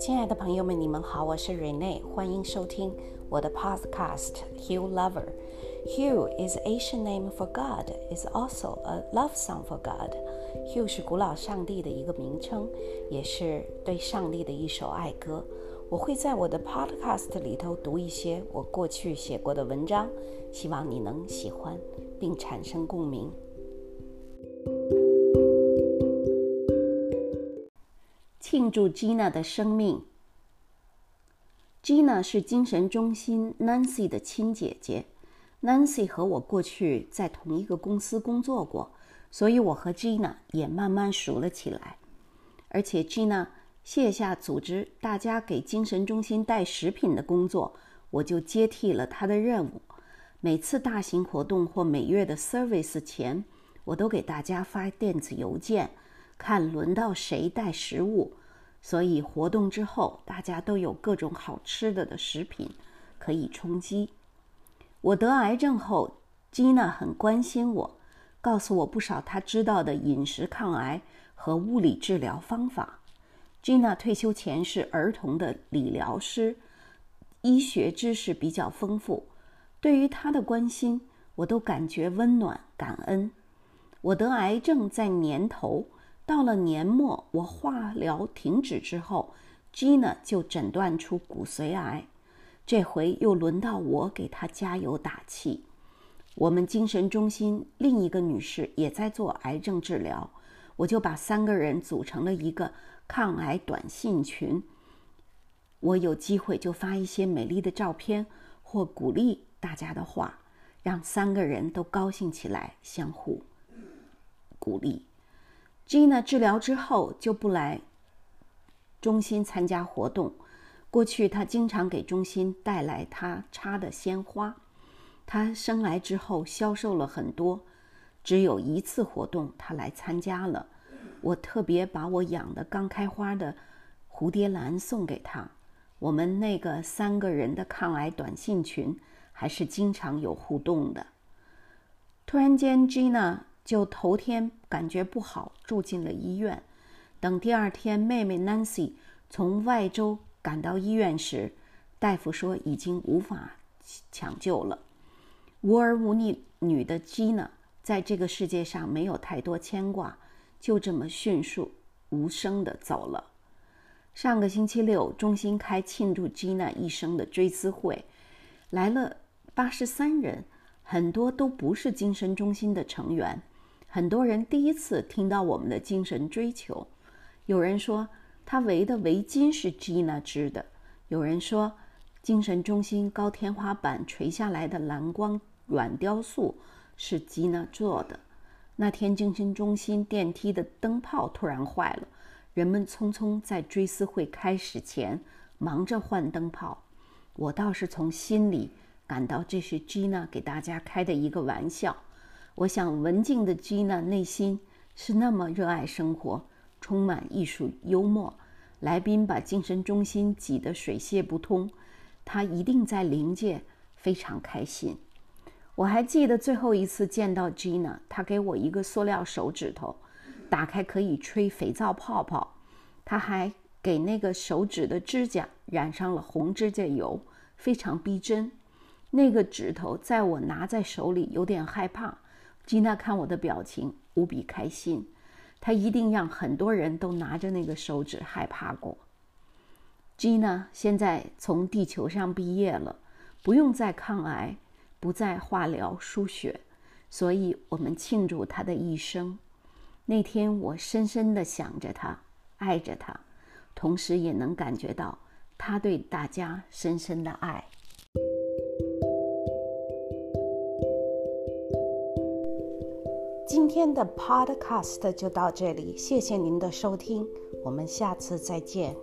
亲爱的朋友们，你们好，我是 Rene，欢迎收听我的 Podcast Hugh Lover。Hugh is Asian name for God, is also a love song for God. Hugh 是古老上帝的一个名称，也是对上帝的一首爱歌。我会在我的 Podcast 里头读一些我过去写过的文章，希望你能喜欢并产生共鸣。庆祝 Gina 的生命。Gina 是精神中心 Nancy 的亲姐姐。Nancy 和我过去在同一个公司工作过，所以我和 Gina 也慢慢熟了起来。而且 Gina 卸下组织大家给精神中心带食品的工作，我就接替了她的任务。每次大型活动或每月的 service 前，我都给大家发电子邮件，看轮到谁带食物。所以活动之后，大家都有各种好吃的的食品可以充饥。我得癌症后，吉娜很关心我，告诉我不少她知道的饮食抗癌和物理治疗方法。吉娜退休前是儿童的理疗师，医学知识比较丰富。对于她的关心，我都感觉温暖感恩。我得癌症在年头。到了年末，我化疗停止之后，Gina 就诊断出骨髓癌。这回又轮到我给她加油打气。我们精神中心另一个女士也在做癌症治疗，我就把三个人组成了一个抗癌短信群。我有机会就发一些美丽的照片或鼓励大家的话，让三个人都高兴起来，相互鼓励。Gina 治疗之后就不来中心参加活动。过去她经常给中心带来她插的鲜花。她生来之后消瘦了很多，只有一次活动她来参加了。我特别把我养的刚开花的蝴蝶兰送给她。我们那个三个人的抗癌短信群还是经常有互动的。突然间，Gina。就头天感觉不好，住进了医院。等第二天，妹妹 Nancy 从外州赶到医院时，大夫说已经无法抢救了。无儿无女女的 Gina 在这个世界上没有太多牵挂，就这么迅速无声的走了。上个星期六，中心开庆祝 Gina 一生的追思会，来了八十三人，很多都不是精神中心的成员。很多人第一次听到我们的精神追求，有人说他围的围巾是 Gina 织的，有人说精神中心高天花板垂下来的蓝光软雕塑是 Gina 做的。那天精神中心电梯的灯泡突然坏了，人们匆匆在追思会开始前忙着换灯泡。我倒是从心里感到这是 Gina 给大家开的一个玩笑。我想，文静的 Gina 内心是那么热爱生活，充满艺术幽默。来宾把精神中心挤得水泄不通，他一定在灵界非常开心。我还记得最后一次见到 Gina，他给我一个塑料手指头，打开可以吹肥皂泡泡。他还给那个手指的指甲染上了红指甲油，非常逼真。那个指头在我拿在手里有点害怕。吉娜看我的表情，无比开心。她一定让很多人都拿着那个手指害怕过。吉娜现在从地球上毕业了，不用再抗癌，不再化疗输血，所以我们庆祝她的一生。那天我深深地想着她，爱着她，同时也能感觉到她对大家深深的爱。今天的 Podcast 就到这里，谢谢您的收听，我们下次再见。